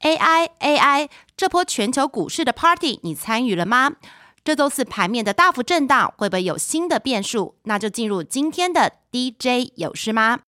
AI AI 这波全球股市的 party 你参与了吗？这周四盘面的大幅震荡会不会有新的变数？那就进入今天的 DJ 有事吗？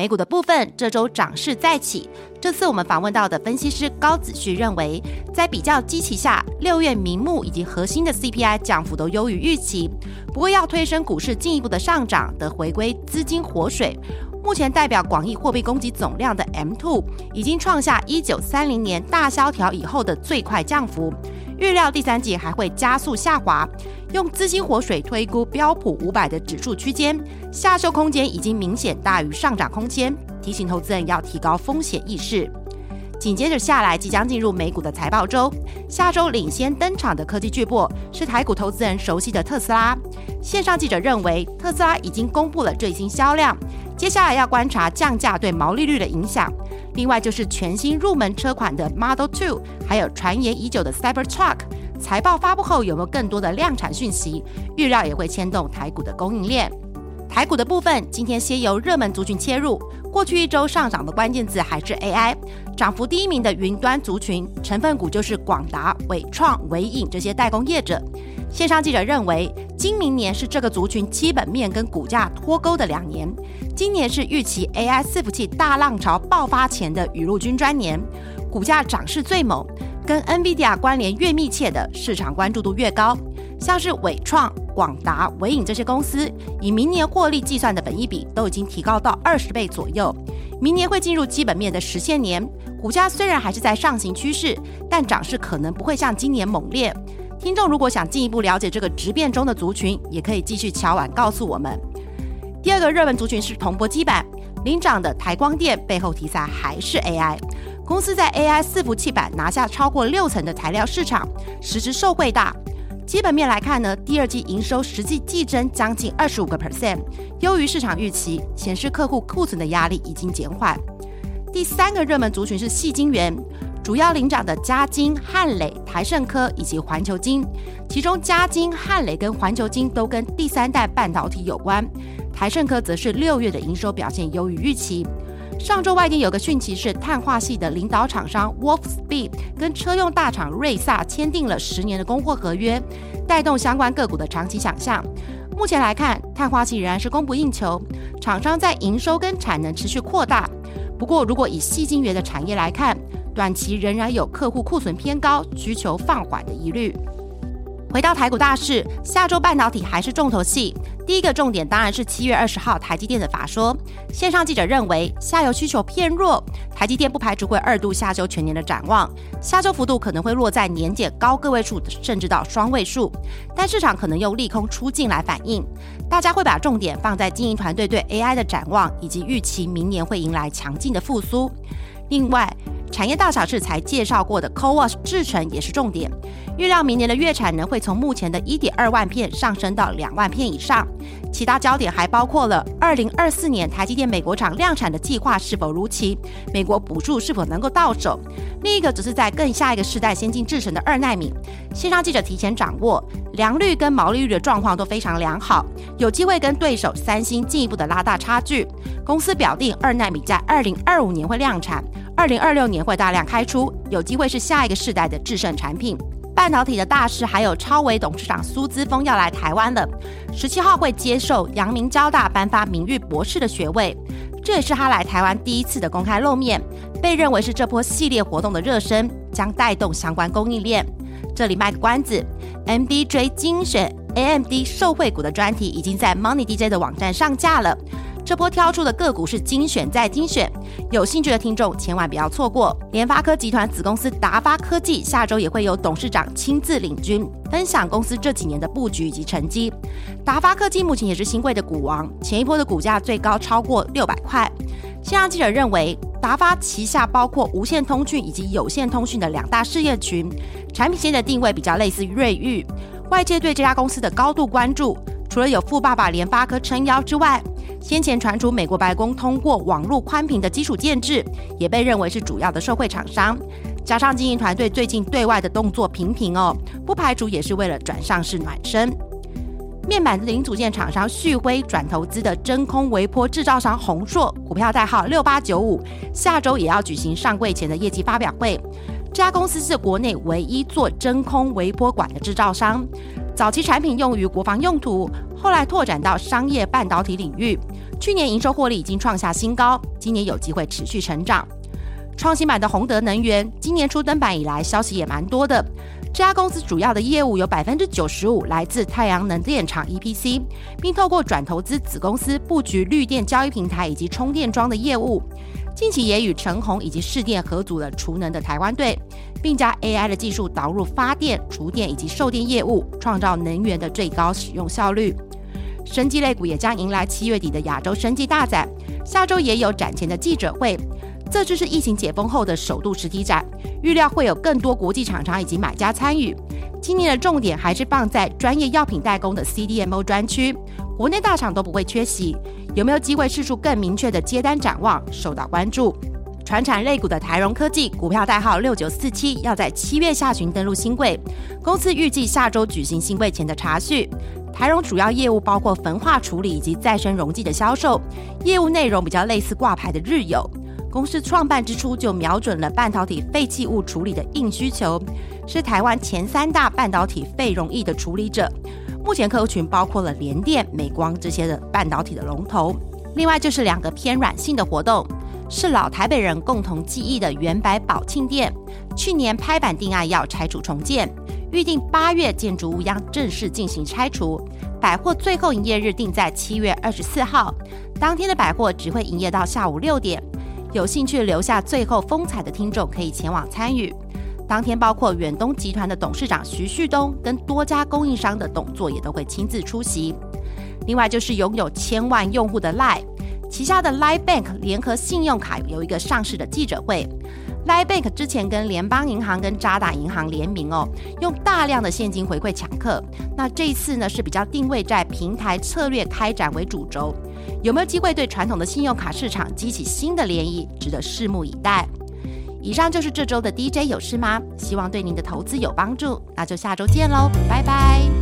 美股的部分，这周涨势再起。这次我们访问到的分析师高子旭认为，在比较基期下，六月名目以及核心的 CPI 降幅都优于预期，不过要推升股市进一步的上涨，得回归资金活水。目前代表广义货币供给总量的 M2 已经创下一九三零年大萧条以后的最快降幅，预料第三季还会加速下滑。用资金活水推估标普五百的指数区间，下修空间已经明显大于上涨空间，提醒投资人要提高风险意识。紧接着下来，即将进入美股的财报周，下周领先登场的科技巨擘是台股投资人熟悉的特斯拉。线上记者认为，特斯拉已经公布了最新销量，接下来要观察降价对毛利率的影响。另外就是全新入门车款的 Model Two，还有传言已久的 Cybertruck。财报发布后有没有更多的量产讯息？预料也会牵动台股的供应链。台股的部分，今天先由热门族群切入。过去一周上涨的关键字还是 AI，涨幅第一名的云端族群成分股就是广达、伟创、伟影这些代工业者。线上记者认为，今明年是这个族群基本面跟股价脱钩的两年。今年是预期 AI 伺服器大浪潮爆发前的雨露均沾年，股价涨势最猛。跟 NVIDIA 关联越密切的市场关注度越高，像是伟创、广达、伟影这些公司，以明年获利计算的本益比都已经提高到二十倍左右。明年会进入基本面的实现年，股价虽然还是在上行趋势，但涨势可能不会像今年猛烈。听众如果想进一步了解这个直变中的族群，也可以继续敲碗告诉我们。第二个热门族群是铜箔基板，领涨的台光电背后题材还是 AI。公司在 AI 伺服器板拿下超过六成的材料市场，实质受惠大。基本面来看呢，第二季营收实际季增将近二十五个 percent，优于市场预期，显示客户库存的压力已经减缓。第三个热门族群是细晶圆，主要领涨的嘉晶、汉磊、台盛科以及环球晶，其中嘉晶、汉磊跟环球晶都跟第三代半导体有关，台盛科则是六月的营收表现优于预期。上周外电有个讯息是，碳化系的领导厂商 Wolfspeed 跟车用大厂瑞萨签订了十年的供货合约，带动相关个股的长期想象。目前来看，碳化系仍然是供不应求，厂商在营收跟产能持续扩大。不过，如果以细晶圆的产业来看，短期仍然有客户库存偏高、需求放缓的疑虑。回到台股大市，下周半导体还是重头戏。第一个重点当然是七月二十号台积电的法说。线上记者认为，下游需求偏弱，台积电不排除会二度下周全年的展望，下周幅度可能会落在年减高个位数，甚至到双位数。但市场可能用利空出尽来反应，大家会把重点放在经营团队对 AI 的展望，以及预期明年会迎来强劲的复苏。另外，产业大小事才介绍过的 CoWoS 制程也是重点，预料明年的月产能会从目前的一点二万片上升到两万片以上。其他焦点还包括了二零二四年台积电美国厂量产的计划是否如期，美国补助是否能够到手。另一个则是在更下一个世代先进制程的二纳米。线上记者提前掌握良率跟毛利率的状况都非常良好，有机会跟对手三星进一步的拉大差距。公司表定二纳米在二零二五年会量产。二零二六年会大量开出，有机会是下一个世代的制胜产品。半导体的大师还有超维董事长苏姿峰要来台湾了，十七号会接受阳明交大颁发名誉博士的学位，这也是他来台湾第一次的公开露面，被认为是这波系列活动的热身，将带动相关供应链。这里卖个关子，MDJ 精选 AMD 受惠股的专题已经在 Money DJ 的网站上架了。这波挑出的个股是精选再精选，有兴趣的听众千万不要错过。联发科集团子公司达发科技下周也会有董事长亲自领军，分享公司这几年的布局以及成绩。达发科技目前也是新贵的股王，前一波的股价最高超过六百块。新浪记者认为，达发旗下包括无线通讯以及有线通讯的两大事业群，产品线的定位比较类似于瑞昱。外界对这家公司的高度关注，除了有富爸爸联发科撑腰之外，先前传出美国白宫通过网络宽频的基础建制，也被认为是主要的受惠厂商。加上经营团队最近对外的动作频频哦，不排除也是为了转上市暖身。面板零组件厂商旭辉转投资的真空微波制造商宏硕，股票代号六八九五，下周也要举行上柜前的业绩发表会。这家公司是国内唯一做真空微波管的制造商，早期产品用于国防用途，后来拓展到商业半导体领域。去年营收获利已经创下新高，今年有机会持续成长。创新版的宏德能源今年初登板以来，消息也蛮多的。这家公司主要的业务有百分之九十五来自太阳能电厂 EPC，并透过转投资子公司布局绿电交易平台以及充电桩的业务。近期也与成宏以及市电合组了储能的台湾队，并将 AI 的技术导入发电、储电以及售电业务，创造能源的最高使用效率。生技类股也将迎来七月底的亚洲生技大展，下周也有展前的记者会。这就是疫情解封后的首度实体展，预料会有更多国际厂商以及买家参与。今年的重点还是放在专业药品代工的 CDMO 专区，国内大厂都不会缺席。有没有机会试出更明确的接单展望，受到关注。传产类股的台荣科技股票代号六九四七，要在七月下旬登陆新贵，公司预计下周举行新贵前的查序。台荣主要业务包括焚化处理以及再生溶剂的销售，业务内容比较类似挂牌的日友。公司创办之初就瞄准了半导体废弃物处理的硬需求，是台湾前三大半导体废溶液的处理者。目前客户群包括了联电、美光这些的半导体的龙头。另外就是两个偏软性的活动，是老台北人共同记忆的元百宝庆店，去年拍板定案要拆除重建，预定八月建筑物将正式进行拆除。百货最后营业日定在七月二十四号，当天的百货只会营业到下午六点。有兴趣留下最后风采的听众可以前往参与。当天包括远东集团的董事长徐旭东跟多家供应商的董座也都会亲自出席。另外就是拥有千万用户的 Line 旗下的 Line Bank 联合信用卡有一个上市的记者会。Line Bank 之前跟联邦银行跟渣打银行联名哦，用大量的现金回馈抢客。那这一次呢是比较定位在平台策略开展为主轴。有没有机会对传统的信用卡市场激起新的涟漪，值得拭目以待。以上就是这周的 DJ 有事吗？希望对您的投资有帮助，那就下周见喽，拜拜。